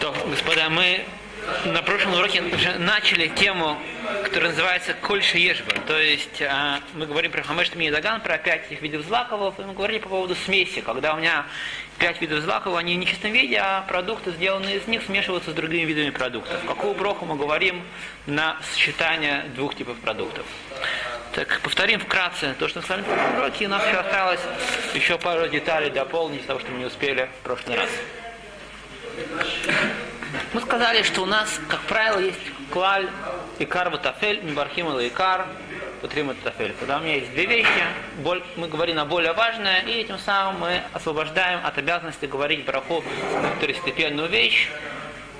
То, господа, мы на прошлом уроке начали тему, которая называется Кольша Ешба. То есть а, мы говорим про Хамеш Миедаган, про пять этих видов злаковых, и мы говорили по поводу смеси, когда у меня пять видов злаковых, они в нечистом виде, а продукты, сделанные из них, смешиваются с другими видами продуктов. Какую броху мы говорим на сочетание двух типов продуктов. Так, повторим вкратце то, что мы с вами в прошлом уроке, и у нас еще осталось еще пару деталей дополнить того, что мы не успели в прошлый раз. Мы сказали, что у нас, как правило, есть клаль, икар, ватафель, мибархим и икар, утрим тафель. Когда у меня есть две вещи, мы говорим на более важное, и этим самым мы освобождаем от обязанности говорить браху второстепенную вещь,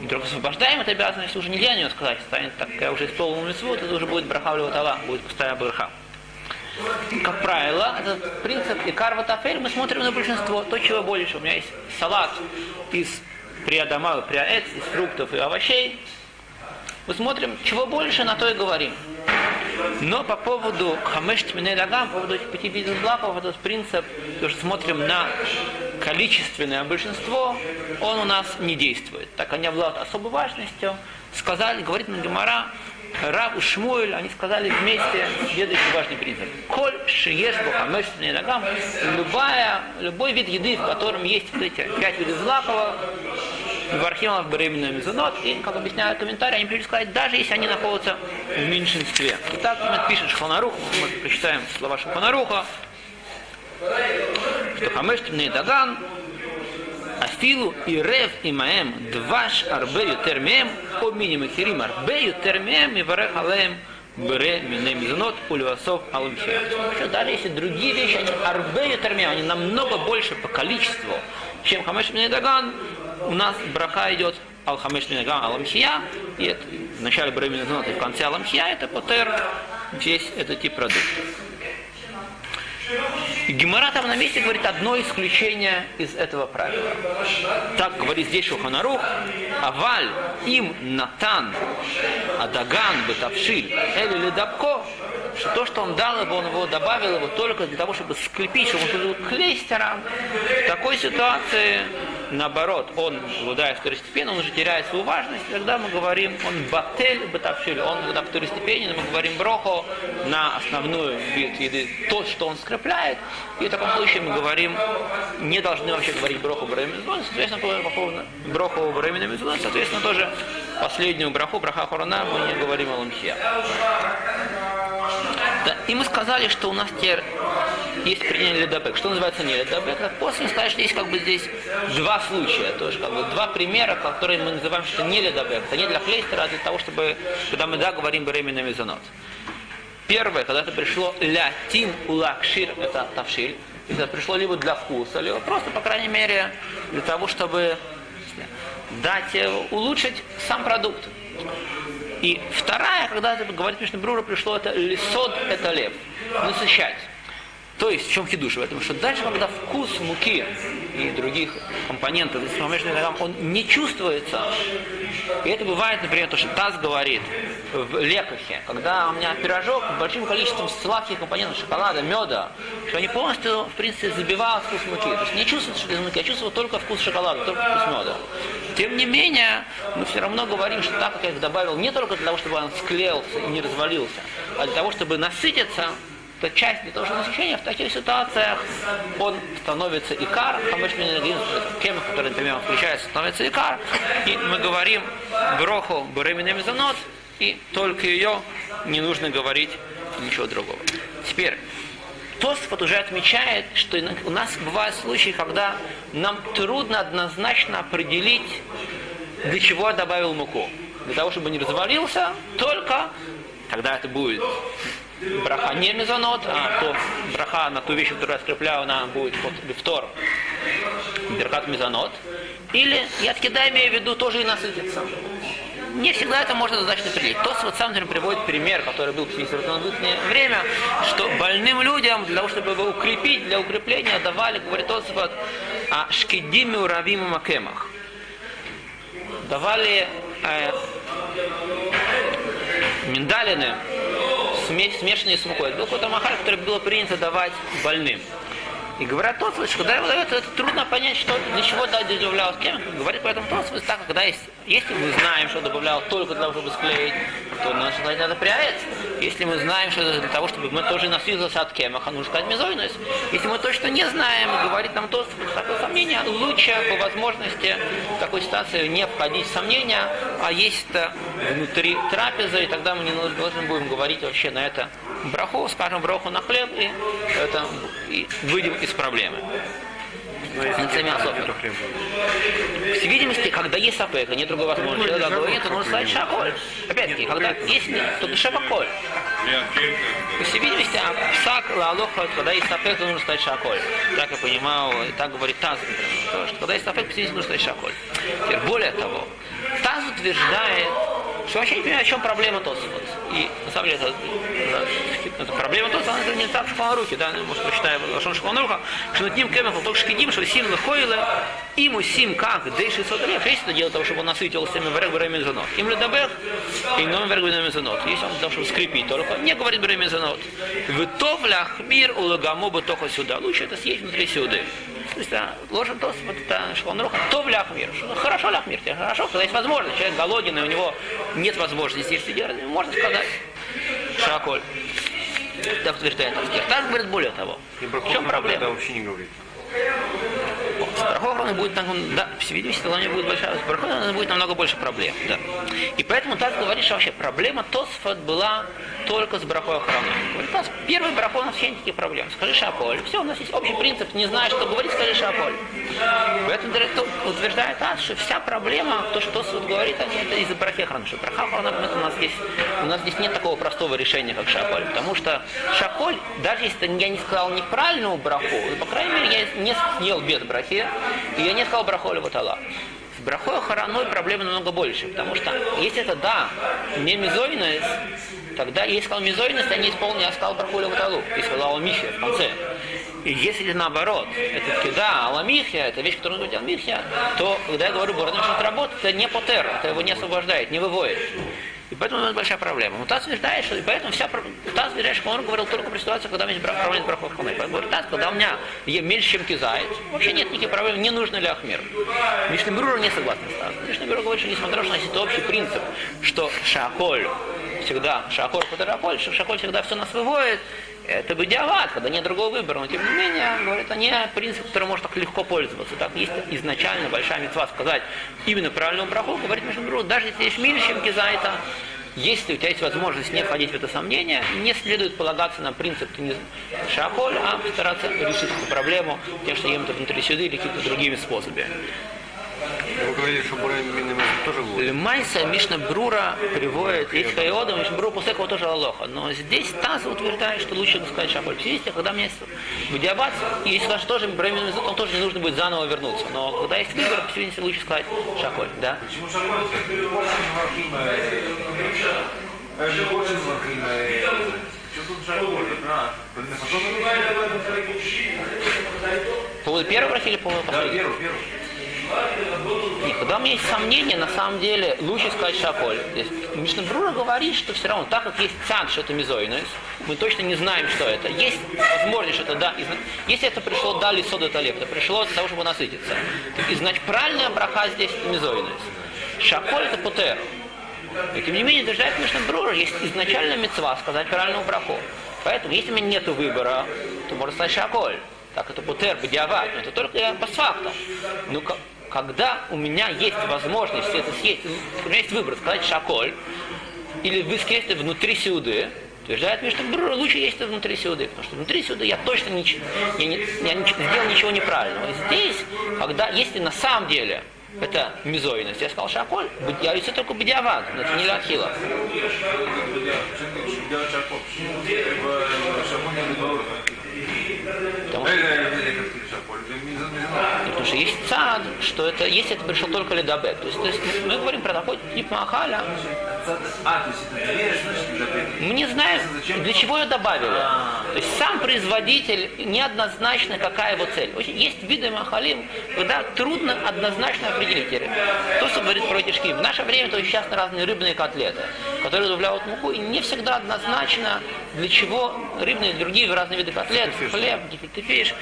вдруг освобождаем от обязанности, уже нельзя нее сказать, станет так, я уже исполнил митцву, это уже будет браха Тала, будет пустая браха. Как правило, этот принцип икар ватафель, мы смотрим на большинство, то, чего больше. У меня есть салат из приадамал, приаэц, из фруктов и овощей. Мы смотрим, чего больше, на то и говорим. Но по поводу хамеш дагам, по поводу этих пяти видов злаков, этот принцип, тоже смотрим на количественное большинство, он у нас не действует. Так они обладают особой важностью. Сказали, говорит Гемара, Рав и Шмуэль, они сказали вместе следующий важный принцип. Коль шиеш бухамеш ногам, любая, любой вид еды, в котором есть вот эти пять видов злакова, в архивах беременная мезонот, и, как объясняют комментарии, они пришли сказать, даже если они находятся в меньшинстве. Итак, мы пишем Шхонарух, мы прочитаем слова Шхонаруха, что хамеш даган, Афилу и рев и маем дваш арбе ютер мем, о минимум хирим арбе ютер мем и варех алеем бере мине мизонот улюасов алымхе. Что даже если другие вещи, они арбе ютер мем, они намного больше по количеству, чем хамеш даган, у нас браха идет Ал-Хамеш Минагам Аламхия, и это в начале Бремена и в конце Аламхия, это Потер, весь этот тип продуктов. Гемора там на месте говорит одно исключение из этого правила. Так говорит здесь Шуханарух. Аваль им натан адаган бетавшиль или ледабко, что то, что он дал его, он его добавил его только для того, чтобы скрепить, чтобы он был клейстером. В такой ситуации наоборот, он обладает второстепенным, он уже теряет свою важность, тогда мы говорим, он батель бетавшиль, он когда второстепенен, мы говорим брохо на основную вид еды, то, что он скрепляет, и в таком случае мы говорим, не должны вообще говорить броху бремезон, соответственно, по поводу броху бремезон, соответственно, тоже последнюю браху, браха хорона, мы не говорим о ламхе. Да, и мы сказали, что у нас теперь есть принятие ледобек. Что называется не ледобек? После сказать, что есть как бы здесь два случая, тоже как бы два примера, которые мы называем, что не ледобек. Это не для клейстера, а для того, чтобы, когда мы да, говорим беременный мезонот. Первое, когда это пришло лятин улакшир, это тавшиль, это пришло либо для вкуса, либо просто, по крайней мере, для того, чтобы дать, э, улучшить сам продукт. И вторая, когда это говорит Мишнабрура, пришло это лисод, это лев, насыщать. То есть, в чем хидуш в этом? Что дальше, когда вкус муки и других компонентов, он не чувствуется, и это бывает, например, то, что Таз говорит в лекахе, когда у меня пирожок с большим количеством сладких компонентов, шоколада, меда, что они полностью, в принципе, забивают вкус муки. То есть не чувствуют что из муки, а чувствуют только вкус шоколада, только вкус меда. Тем не менее, мы все равно говорим, что так как я их добавил не только для того, чтобы он склеился и не развалился, а для того, чтобы насытиться, то часть для того, чтобы насыщение, в таких ситуациях он становится икар, хамышмин кем, который, например, включается, становится икар, и мы говорим броху беременный мезонот, и только ее не нужно говорить ничего другого. Теперь, Тосфот уже отмечает, что у нас бывают случаи, когда нам трудно однозначно определить, для чего я добавил муку. Для того, чтобы не развалился, только когда это будет браха не мезонот, а то браха на ту вещь, которую я скрепляю, она будет под лифтор, беркат мезонот. Или я таки имею в виду тоже и насытиться. Не всегда это можно однозначно определить. Тос вот сам например, приводит пример, который был в средневековое время, что больным людям, для того, чтобы его укрепить, для укрепления давали, говорит Тос, вот, а шкидими уравим макемах. Давали э, миндалины, смешанные с мукой. Это был какой-то махаль, который было принято давать больным. И говорят Тосфот, что когда его дает, это трудно понять, что, для чего да, добавлял кем. Говорит поэтому Тосфот, так, когда есть, если мы знаем, что добавлял только для того, чтобы склеить, то надо надо пряец. Если мы знаем, что для того, чтобы мы тоже насвязывался от кемаха, нужно сказать мезойность. Если мы точно не знаем, говорит нам Тосфот, такое сомнение, лучше по возможности в такой ситуации не входить в сомнения, а есть это внутри трапезы, и тогда мы не должны будем говорить вообще на это браху, скажем браху на хлеб, и, это, и выйдем из проблемы. По всей видимости, когда есть сапека, нет другой возможности, когда говорит, нужно сказать шаколь. Опять-таки, когда есть то шапаколь. По всей видимости, псак, лалоха, когда есть сапек, то нужно сказать шаколь. Так я понимаю, так говорит Таз, например, что когда есть сапек, по всей видимости, нужно сказать шаколь. Теперь, более того, Таз утверждает, что вообще не понимаю, о чем проблема Тосфот. И на самом деле это, это проблема Тосфот, она не так в Шуханрухе, да, может, прочитаем Лашон Шуханруха, что над ним кемах только шкидим, что сим лыхойле, ему сим как, дейши сотолев, есть это дело того, чтобы он насытился враг время зонот. Им ли дабех, и ном враг время зонот. Если он для того, чтобы скрепить, только не говорит время зонот. В ляхмир улагаму бы только сюда. Лучше это съесть внутри сюда. То есть, да, ложен тост, вот это шхонруха, то в ляхмир. Ну, хорошо ляхмир, хорошо, когда есть возможность. Человек голоден, и у него нет возможности есть делать, можно сказать. Шаколь. Так утверждает Аскер. Так говорит более того. В чем проблема? вообще не говорит. Брахохраной будет, да, по всей видимости, у будет большая, Брахохраной будет намного больше проблем, да. И поэтому так говоришь, вообще проблема Тосфот была только с брахой охраной. Говорит, у нас первый брахой, у нас вообще никаких проблем. Скажи шаполь. Все, у нас есть общий принцип, не знаешь, что говорить, скажи шаполь. Поэтому утверждает так, что вся проблема, то, что Тосфот говорит, это из-за брахи охраны. Что браха охрана, у нас здесь, у нас здесь нет такого простого решения, как шаполь. Потому что шаполь, даже если я не сказал неправильную браху, по крайней мере, я не съел без брахи, и я не сказал брахолю вот. С брахой охраной проблемы намного больше, потому что если это да, не мизойность, тогда я сказал мизойность, я не исполнил, я сказал брахолю вот и сказал Аламихия в конце. И если наоборот, это таки да, аламихия, это вещь, которую нужно делать михия, то когда я говорю, город начнет работать, это не потер, это его не освобождает, не выводит. И поэтому нас большая проблема. Но Таз утверждает, что и поэтому вся Таз утверждает, что он говорил только при ситуации, когда у меня есть проблема брахов ханы. Поэтому говорит, Таз, когда у меня меньше, чем кизает, вообще нет никаких проблем, не нужно ли Ахмир. Мишнебрура не согласен с Таз. Мишнебрура говорит, что несмотря на это общий принцип, что шаколь всегда, шаколь, шаколь, что шаколь всегда все нас выводит, это бы диават, когда нет другого выбора. Но тем не менее, говорит, это не принцип, который может так легко пользоваться. Так есть изначально большая мецва сказать именно правильную браху, говорит Мишнабру, даже если есть меньше, чем кизайта, если у тебя есть возможность не входить в это сомнение, не следует полагаться на принцип шаколь, а постараться решить эту проблему тем, что ем это внутри сюда или какими-то другими способами. Вы говорили, что Бурайм тоже будет. Майса Мишна Брура приводит, есть Хайода, Мишна Брура после этого тоже Алоха. Но здесь Таз утверждает, что лучше сказать Шаболь. Видите, когда есть Будиабац, и если скажешь тоже Бурайм он тоже не нужно будет заново вернуться. Но когда есть выбор, по лучше сказать Шаколь. Да? Почему? По поводу первого брахи или по поводу последнего? Да, первый, первый. Нет, когда у меня есть сомнения, на самом деле лучше сказать шаколь. Мишнабрура говорит, что все равно, так как есть цад, что это мизойность, мы точно не знаем, что это. Есть возможность, что это да. Если это пришло дали сода талеп, это пришло для того, чтобы насытиться. И значит, правильная браха здесь это. Шаколь это путер. И тем не менее, утверждает Мишнабрура, есть изначально мецва сказать правильную браху. Поэтому, если у меня нет выбора, то можно сказать шаколь. Так это путер, бадиават, но это только по факту. Ну, когда у меня есть возможность это съесть, у меня есть выбор, сказать шаколь, или вы внутри сюды, утверждает мне, что лучше есть это внутри сюды, потому что внутри сюды я точно ничего, я, не, я не, сделал ничего неправильного. Здесь, когда, если на самом деле это мизойность, я сказал шаколь, я это только бедиават, но это не лахила. Потому Потому что есть цад, что это, если это пришел только ледабек. То есть, то есть мы говорим про тип махаля. Мы не знаем, для чего ее добавили. То есть сам производитель неоднозначно, какая его цель. Есть виды махалим, когда трудно однозначно определить. То, что говорит про кишки. В наше время то есть сейчас на разные рыбные котлеты, которые добавляют муку, и не всегда однозначно, для чего рыбные другие разные виды котлет, хлеб, гифельтефиш.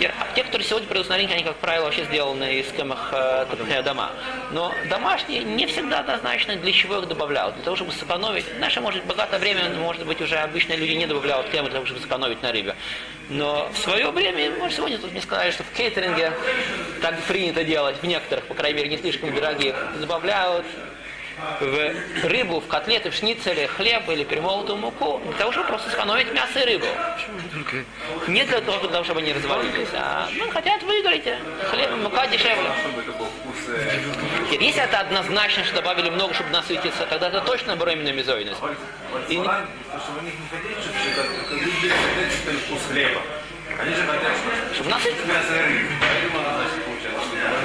Теперь, а те, которые сегодня придут на рынок, они, как правило, вообще сделаны из кемах э, дома. Но домашние не всегда однозначно, для чего их добавляют. Для того, чтобы сэкономить. Наше, может, богатое время, может быть, уже обычные люди не добавляют кемы для того, чтобы сэкономить на рыбе. Но в свое время, может, сегодня тут мне сказали, что в кейтеринге так принято делать, в некоторых, по крайней мере, не слишком дорогих, добавляют в рыбу, в котлеты, в шницеле, хлеб или перемолотую муку, для того, чтобы просто сэкономить мясо и рыбу. Не для того, для того, чтобы они развалились, а ну, хотят выиграть, хлеб, мука дешевле. Вкус э, Если это однозначно, что добавили много, чтобы насытиться, тогда это точно беременная мезоидность. И. Они же хотят, что Чтобы насытиться.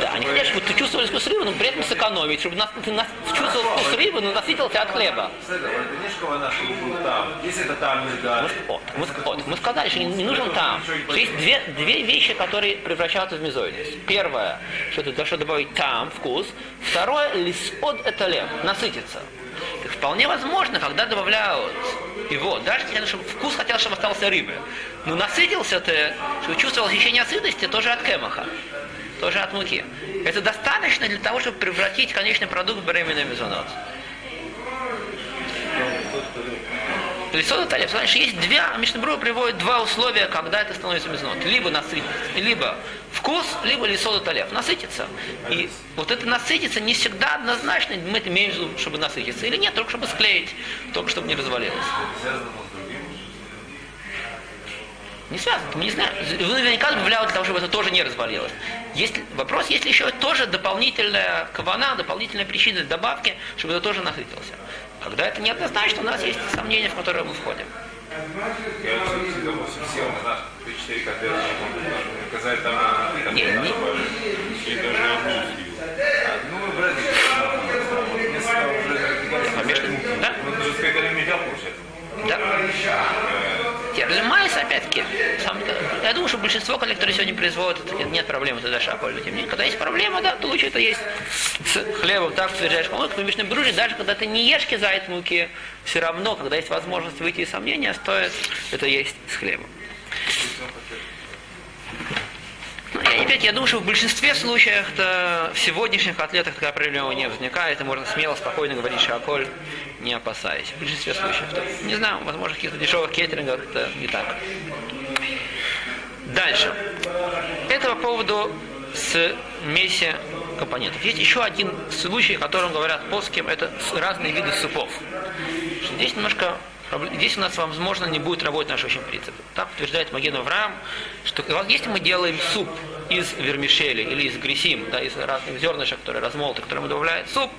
Да, они хотят, чтобы ты чувствовал вкус рыбы, но при этом сэкономить, чтобы нас- ты нас- чувствовал вкус рыбы, но насытился от хлеба. Вот, мы, вот, мы сказали, что не, не нужен там. Что есть две, две вещи, которые превращаются в мезоидность. Первое, что ты должен добавить там, вкус. Второе, лисод это лев, насытиться. Так вполне возможно, когда добавляют его, даже хотят, чтобы вкус хотел, чтобы остался рыбы. Но насытился ты, чтобы чувствовал ощущение сытости, тоже от кемаха, тоже от муки. Это достаточно для того, чтобы превратить конечный продукт в беременный мезонот. Лицо Наталья, значит, есть две, Мишнабруа приводит два условия, когда это становится мезонот. Либо насытиться, либо вкус, либо лицо Наталья. Насытиться. И вот это насытиться не всегда однозначно, мы это имеем в виду, чтобы насытиться. Или нет, только чтобы склеить, только чтобы не развалилось. Не связано, мы не знаем. Вы наверняка добавляют для того, чтобы это тоже не развалилось. Есть, вопрос, есть ли еще тоже дополнительная кавана, дополнительная причина добавки, чтобы это тоже насытился. Когда это неоднозначно, у нас есть сомнения, в которые мы входим. Я вот всегда был сел, знаешь, 3-4 котлеты, я помню, сказали там, Не, не- Конечно, да? Ну, же сказать, я Майс, опять-таки, сам, я думаю, что большинство коллекторов сегодня производят, нет- проблем. Тем не менее, когда есть проблема, да, то лучше это есть с хлебом, так утверждаешь помойку, в Мишной Бруже, даже когда ты не ешь кизайт муки, все равно, когда есть возможность выйти из сомнения, стоит это есть с хлебом. Ну, я, опять, я думаю, что в большинстве случаев в сегодняшних котлетах такая проблема не возникает, и можно смело, спокойно говорить шаколь, не опасаясь. В большинстве случаев. То, не знаю, возможно, в каких-то дешевых кейтерингах это не так. Дальше. Это по поводу смеси компонентов. Есть еще один случай, о котором говорят плоским, это разные виды супов. Здесь немножко Здесь у нас, возможно, не будет работать наш очень принцип. Так утверждает Маген Авраам, что вот если мы делаем суп из вермишели или из грисим, да, из разных зернышек, которые размолоты, которые мы добавляем суп,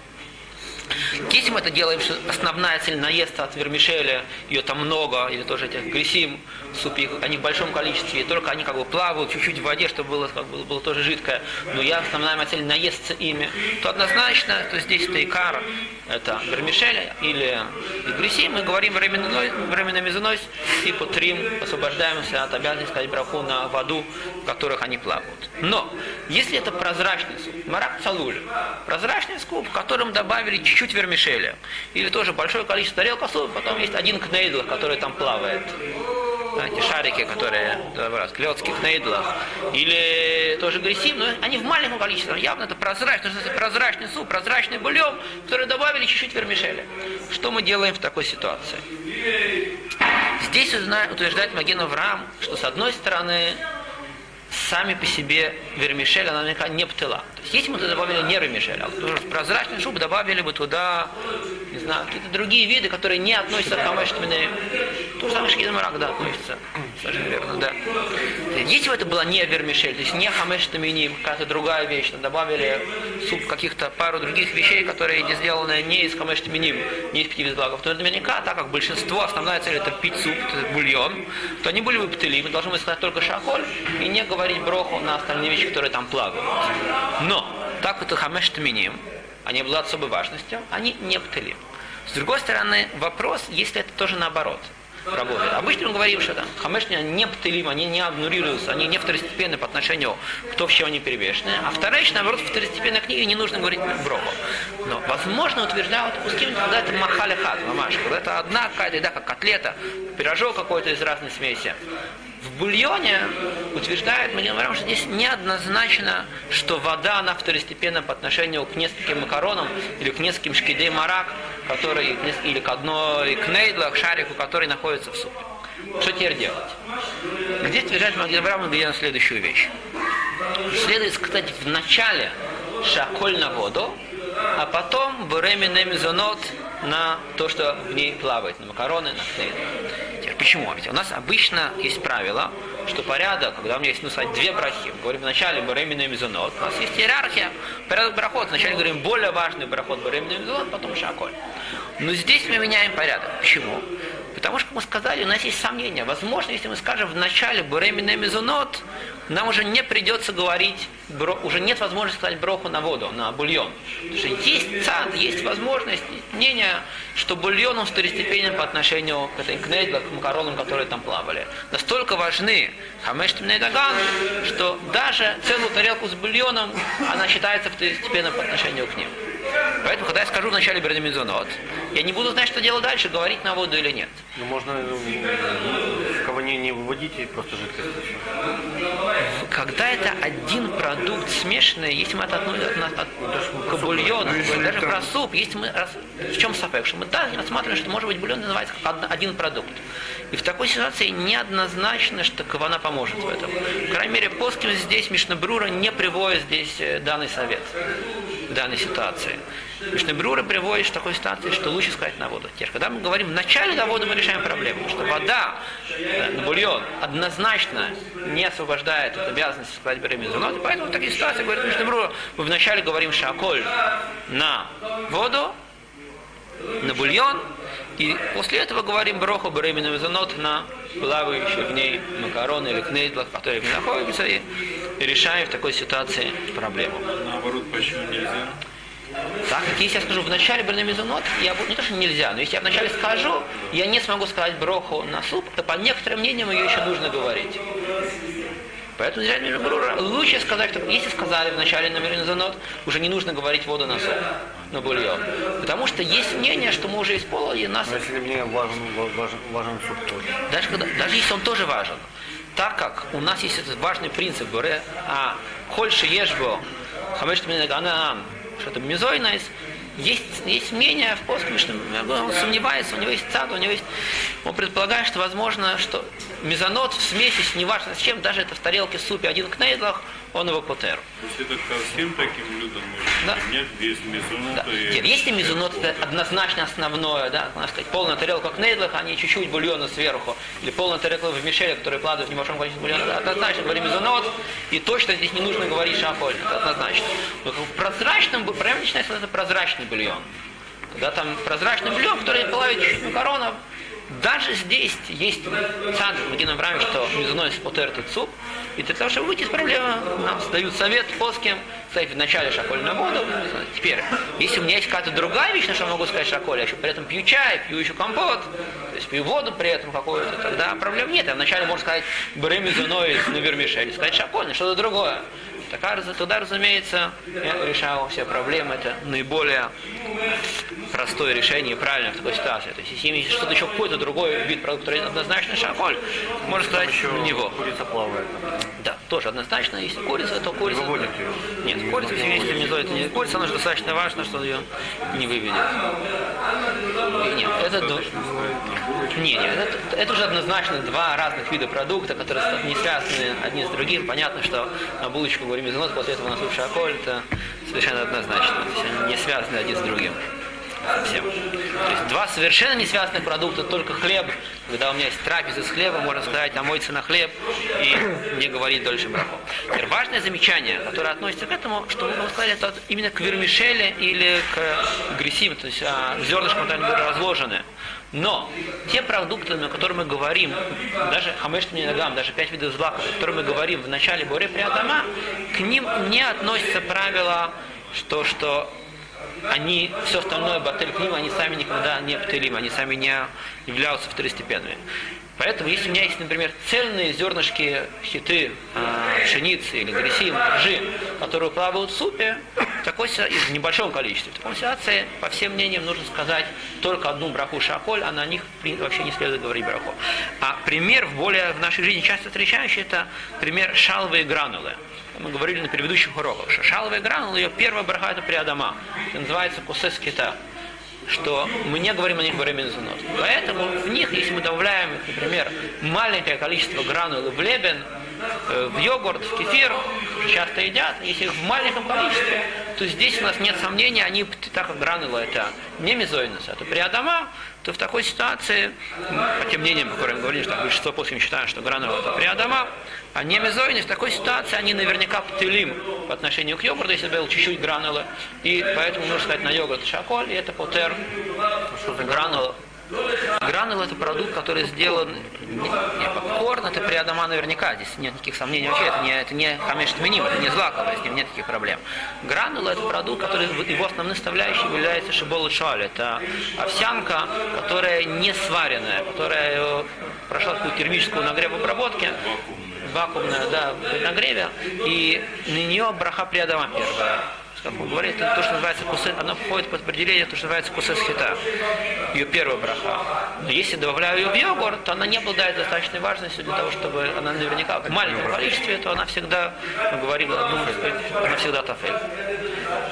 мы это делаем, что основная цель наесться от вермишеля, ее там много, или тоже этих грисим, суп, их, они в большом количестве, и только они как бы плавают чуть-чуть в воде, чтобы было, как бы, было тоже жидкое, но я основная моя цель наесться ими, то однозначно, то здесь это икар, это вермишель или грисим, мы говорим временно мезонос, и по трим освобождаемся от обязанности сказать браху на воду, в которых они плавают. Но, если это прозрачный суп, марак цалуль, прозрачный суп, в котором добавили чуть-чуть вермишеля, или тоже большое количество тарелка супа, потом есть один кнейдл, который там плавает, эти шарики, которые в клетских нейдлах, или тоже грисим, но они в маленьком количестве, явно это прозрачный, прозрачный суп, прозрачный бульон, который добавили чуть-чуть вермишеля. Что мы делаем в такой ситуации? Здесь утверждает Маген Авраам, что с одной стороны сами по себе вермишель, она наверняка не птыла. То есть если мы туда добавили не вермишель, а в прозрачный шуб добавили бы туда, знаю, какие-то другие виды, которые не относятся к хамештмине, то же самое шкидамарак, да, относится. Совершенно верно, да. Если бы это была не вермишель, то есть не хамештаминим, какая-то другая вещь, но добавили суп каких-то пару других вещей, которые не сделаны не из хамештаминим, не из пяти безблагов, то наверняка, так как большинство, основная цель это пить суп, это бульон, то они были бы птыли, мы должны сказать только шаколь и не говорить броху на остальные вещи, которые там плавают. Но, так вот хамештаминим, они обладают особой важностью, они не птыли. С другой стороны, вопрос, если это тоже наоборот. работает. Обычно мы говорим, что там хамешни не птылим, они не обнурируются, они не второстепенны по отношению к то, в чем они перевешены. А вторая вещь, наоборот, второстепенной книге не нужно говорить броху. Но, возможно, утверждают пуским, когда это махали хат, мамаш, когда это одна еда, как котлета, пирожок какой-то из разной смеси. В бульоне утверждает, мы говорим, что здесь неоднозначно, что вода, она второстепенна по отношению к нескольким макаронам или к нескольким шкидей марак, которые, или к одной кнейдлу, к шарику, который находится в супе. Что теперь делать? Здесь утверждает Магнебрам, мы говорим следующую вещь. Следует сказать в начале шаколь на воду, а потом буремине мезонот на то, что в ней плавает, на макароны, на кнейдлу. Почему? Ведь у нас обычно есть правило, что порядок, когда у меня есть, ну, сказать, две брахи, мы говорим вначале Баремина Мизонот, у нас есть иерархия, порядок брахот, вначале говорим более важный брахот Баремина Мизонот, потом Шаколь. Но здесь мы меняем порядок. Почему? Потому что, как мы сказали, у нас есть сомнения. Возможно, если мы скажем в начале Буремина Мизунот, нам уже не придется говорить, уже нет возможности сказать броху на воду, на бульон. Потому что есть цад, есть возможность, мнение, что бульон он второстепенен по отношению к этой кнейдле, к макаронам, которые там плавали. Настолько важны хамештимный даган, что даже целую тарелку с бульоном, она считается второстепенной по отношению к ним. Поэтому, когда я скажу в начале Бердемизонот, я не буду знать, что делать дальше, говорить на воду или нет. Ну, можно ну, кого не, не выводить и просто жидкость. Когда это один продукт смешанный, если мы это относим от, от, от, к бульону, ну, даже там... про суп, если мы раз, в чем сапек, что мы да, рассматриваем, что может быть бульон называется как один продукт. И в такой ситуации неоднозначно, что Кавана поможет в этом. В крайней мере, Поским здесь Мишнабрура не приводит здесь э, данный совет в данной ситуации. Мишнабрура приводит в такой ситуации, что лучше сказать на воду. Теперь, когда мы говорим в начале на воду, мы решаем проблему, что вода э, на бульон однозначно не освобождает от обязанности сказать беремизунот, и поэтому в таких ситуациях, говорит Мишнабрура, мы вначале говорим шаколь на воду, на бульон, и после этого говорим броху беременную мезонот на плавающие в ней макароны или кнейдлах, которые в ней находятся, и решаем в такой ситуации проблему. Наоборот, почему нельзя? Так, если я скажу в начале бернамизонот, я не то, что нельзя, но если я вначале скажу, я не смогу сказать броху на суп, то по некоторым мнениям ее еще нужно говорить. Поэтому лучше сказать, что если сказали в начале на Меринзанот, уже не нужно говорить воду на суп, на бульон. Потому что есть мнение, что мы уже исполнили нас... Но если мне важен, важен, важен суп тоже. Даже, когда, даже если он тоже важен. Так как у нас есть этот важный принцип, а хольше ешбо, хамеш что это мизойнайс, есть, есть мнение в что он сомневается, у него есть цад, у него есть... Он предполагает, что возможно, что мезонот в смеси, с неважно с чем, даже это в тарелке супе один кнейдлах, он его потер. То есть это ко всем таким людям можно да. нет без мезонота? Да. И... Если мезонот это однозначно основное, да, можно сказать, полная тарелка кнейдлах, а не чуть-чуть бульона сверху, или полная тарелка в мишеле, который плавает в небольшом количестве бульона, это однозначно говорим мезонот, и точно здесь не нужно говорить шафоль, это однозначно. Но в прозрачном, правильно начинается, это прозрачный бульон. Когда там прозрачный бульон, который плавит чуть-чуть макаронов, даже здесь есть цад, где нам правим, что мезоной спотер суп, и для того, чтобы выйти из проблемы, нам дают совет плоским, сказать в начале шаколь на воду. Теперь, если у меня есть какая-то другая вещь, на что я могу сказать шаколь, я еще при этом пью чай, пью еще компот, то есть пью воду при этом какую-то, тогда проблем нет. Я вначале можно сказать бре мезоной на вермишель, сказать шаколь, что-то другое. Тогда, тогда, разумеется, я решал все проблемы. Это наиболее простое решение и правильное в такой ситуации. То есть, если есть что-то еще какой-то другой вид продукта, однозначно шаколь, можно сказать еще на него. Курица плавает. Да, тоже однозначно. Если курица, то курица. Вы выводите ее? Нет, курица в семействе мезой это не курица, она же достаточно важно, что ее не выведет. Нет, это... Не, нет, это, это уже однозначно два разных вида продукта, которые не связаны одни с другим. Понятно, что на булочку говорим из после этого на суп шаколь, это совершенно однозначно. То есть они не связаны один с другим совсем. То есть два совершенно не связанных продукта, только хлеб. Когда у меня есть трапеза с хлебом, можно сказать, омоется на хлеб и не говорить дольше браху. Теперь важное замечание, которое относится к этому, что мы сказали, это именно к вермишеле или к гресим, то есть а, зернышкам, которые разложены. Но те продукты, о которых мы говорим, даже хамеш ногам, даже пять видов злаков, о которых мы говорим в начале Боре Приадама, к ним не относятся правила, что, что они, все остальное батель к ним, они сами никогда не птелим, они сами не являются второстепенными. Поэтому, если у меня есть, например, цельные зернышки хиты, э, пшеницы или грязи, ржи, которые плавают в супе, такой, в небольшом количестве, в такой ситуации, по всем мнениям, нужно сказать только одну браху шаколь, а на них вообще не следует говорить браху. А пример в более в нашей жизни часто встречающий, это пример шалвы и гранулы. Мы говорили на предыдущих уроках, что шаловая гранула, ее первая браха это приадама. Это называется кусес кита что мы не говорим о них во время. Поэтому в них, если мы добавляем, например, маленькое количество гранул в лебен, в йогурт, в кефир, часто едят, если их в маленьком количестве, то здесь у нас нет сомнений, они, так как гранула это не мезойнус, это приадама, то в такой ситуации, по тем мнениям, по которым мы говорили, что большинство после считают, что гранула это приадама, а не мезойнус, в такой ситуации они наверняка птылим по отношению к йогурту, если был чуть-чуть гранулы, и поэтому нужно сказать на йогурт шаколь, и это потер гранула. Гранул это продукт, который сделан не, не попкорн, это приадама наверняка, здесь нет никаких сомнений вообще, это не, это не хамеш тменим, это не злаковое, с ним нет таких проблем. Гранул это продукт, который его основной составляющей является шибол шаль, это овсянка, которая не сваренная, которая э, прошла такую термическую нагрев обработки, вакуумная, да, нагреве, и на нее браха приадама первая как мы говорили, то, что называется кусес, оно входит под определение, то, что называется кусес хита. Ее первая браха. Но если добавляю ее в йогурт, то она не обладает достаточной важностью для того, чтобы она наверняка в маленьком количестве, то она всегда, мы говорили, одну, она всегда тафель.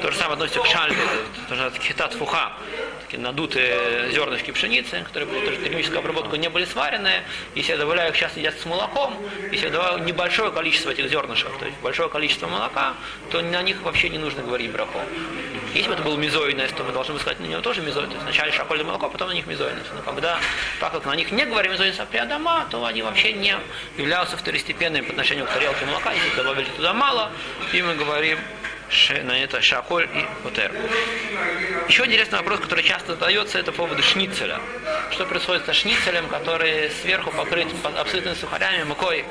То же самое относится к шальбе, то же хитат фуха, такие надутые зернышки пшеницы, которые при тоже термической обработку не были сваренные. Если я добавляю их сейчас едят с молоком, если я добавляю небольшое количество этих зернышек, то есть большое количество молока, то на них вообще не нужно говорить браху. Если бы это был мезойность, то мы должны бы сказать на него тоже мезойность. Вначале шакольное молоко, потом на них мезойность. Но когда, так как на них не говорим мезойность, а приадама, то они вообще не являются второстепенными по отношению к тарелке молока. Если добавили туда мало, и мы говорим на это шаколь и потер. Еще интересный вопрос, который часто задается, это по поводу шницеля. Что происходит со шницелем, который сверху покрыт по- абсолютно сухарями, мукой.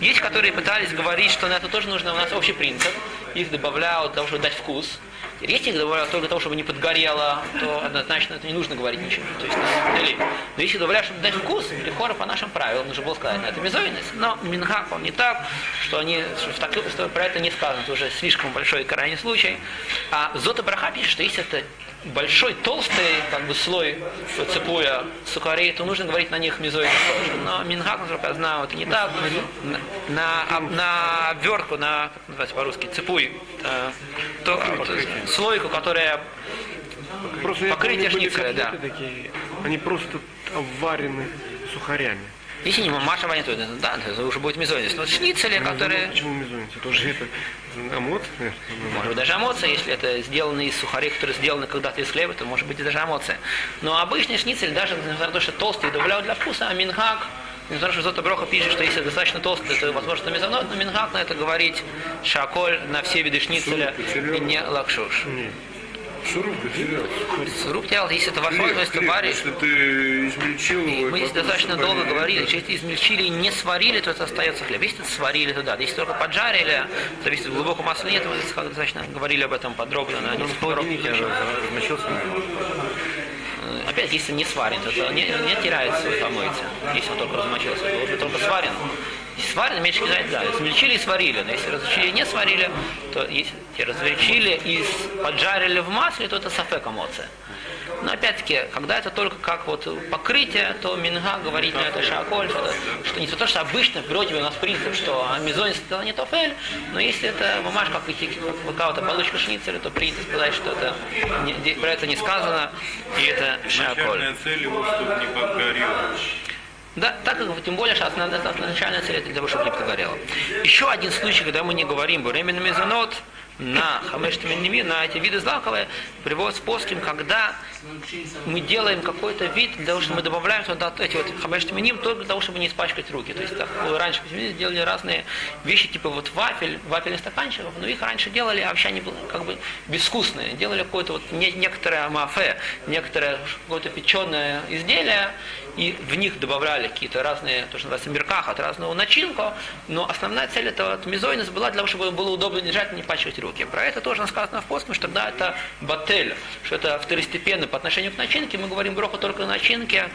Есть, которые пытались говорить, что на это тоже нужно, у нас общий принцип. Их добавляют для того, чтобы дать вкус. Их добавляют только для того, чтобы не подгорело, то однозначно это не нужно говорить ничего. То есть, на- или- но если добавляют, чтобы дать вкус, лихора по нашим правилам, нужно было сказать, это мезойность. Но Минхак он не так, что они что, в так- что про это не сказано, это уже слишком большой крайний случай. А Зота Браха пишет, что если это большой, толстый как бы слой цепуя сухарей, то нужно говорить на них тоже. Но Минхак, насколько я знаю, это не так. На, на, на обвертку, на, как называется по-русски, цепуй, э, то, э, слойку, которая Просто Покрытие шницеля, да. такие, они просто обварены сухарями. Если не Маша ванит, да, это уже будет мезойность. Но шницели, Ну, которые, Почему мезонец? Это уже это амот? может быть, даже эмоция, если это сделано из сухарей, которые сделаны когда-то из хлеба, то может быть и даже эмоция. Но обычный шницель, даже несмотря на то, что толстый, добавляют для вкуса, а минхак, несмотря на то, что Зота Броха пишет, что если достаточно толстый, то возможно мезонот, но минхак на это говорить шаколь на все виды шницеля и не лакшуш. Шуруп, Сруб делал, если это возможность, то варишь. Если ты измельчил его... мы здесь достаточно долго говорили, если измельчили и не сварили, то это остается хлеб. Если это сварили, то да. Если только поджарили, зависит от глубокого масла нет, мы достаточно говорили об этом подробно на размочился. Э, Опять, если не сварен, то это не, не теряет свой помойте, если он только размочился. Быть только сварен. Если сварен, меньше кидать, да. Измельчили и сварили. Но если размельчили и не сварили, то если размельчили и поджарили в масле, то это сафек эмоция. Но опять-таки, когда это только как вот покрытие, то Минга говорит на это шаколь, что, что не то, что обычно в природе у нас принцип, что мезонис это не тофель, но если это бумажка, как, и- как какая-то получка шницеля, то принято сказать, что это не- про это не сказано, и это шаколь. Начальная цель его, чтобы не подгорело. Да, так как тем более, что основная, начальная цель это для того, чтобы не подгорело. Еще один случай, когда мы не говорим временно мезонот на хамештаминими, на эти виды злаковые, приводит с плоским, когда мы делаем какой-то вид, для того, чтобы мы добавляем туда эти вот хамештаминим, только для того, чтобы не испачкать руки. То есть так, раньше делали разные вещи, типа вот вафель, вафельных стаканчиков, но их раньше делали, а вообще они были как бы безвкусные. Делали какое-то вот не, некоторое мафе, некоторое какое-то печеное изделие, и в них добавляли какие-то разные, то, что называется, меркахат, разную начинку, но основная цель этого мизойнес была для того, чтобы было удобно держать и не пачкать руки. Про это тоже сказано в постном, что тогда это батель, что это второстепенно по отношению к начинке, мы говорим броху только на начинке,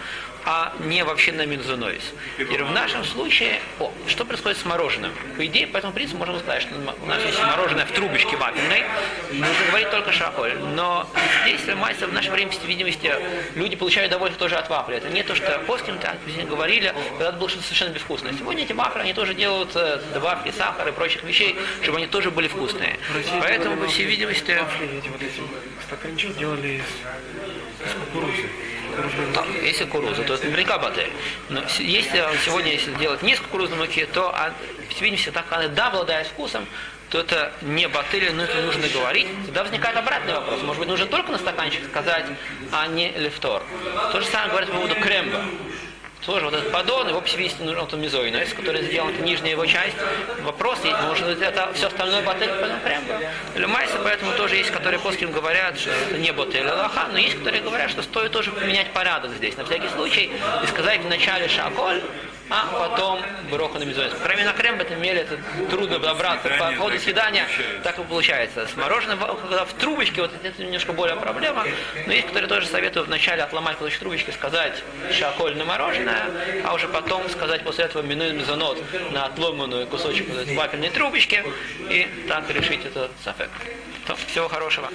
а не вообще на минзунойс. И в нашем случае, о, что происходит с мороженым? По идее, по этому принципу можно сказать, что у нас есть мороженое в трубочке вафельной, нужно говорить только шаколь. Но здесь, в наше время, всей видимости, люди получают удовольствие тоже от вафли. Это не то, что постим, так говорили, когда это было что-то совершенно безвкусное. Сегодня эти вафли, они тоже делают э, добавки сахара и прочих вещей, чтобы они тоже были вкусные. Поэтому, по всей видимости, Вафли эти вот эти стаканчик делали из, кукурузы. Муки. если кукуруза, то это наверняка батель. Но с- если сегодня, если делать не из кукурузной муки, то, а, в видимости, так она да, обладает вкусом, то это не батель, но это нужно говорить. Тогда возникает обратный вопрос. Может быть, нужно только на стаканчик сказать, а не лефтор. То же самое говорят по поводу кремба. Тоже вот этот поддон, его, по нужен вот мизойнес, который сделан, это нижняя его часть. Вопрос, есть, может быть, это все остальное батель, кремба. Или майса, поэтому тоже есть, которые после говорят, что это не батель лоха, но есть, которые говорят, что стоит тоже поменять порядок здесь, на всякий случай, и сказать вначале шаколь, а потом броха на крайней мере, на крем в этом меле это трудно добраться. По ходу съедания так и получается. С мороженым, когда в трубочке, вот это немножко более проблема, но есть, которые тоже советуют вначале отломать кусочек трубочки, сказать шаколь на мороженое, а уже потом сказать после этого минуй мезонот на отломанную кусочек вот вафельной трубочки и так решить этот сафек. То, Всего хорошего.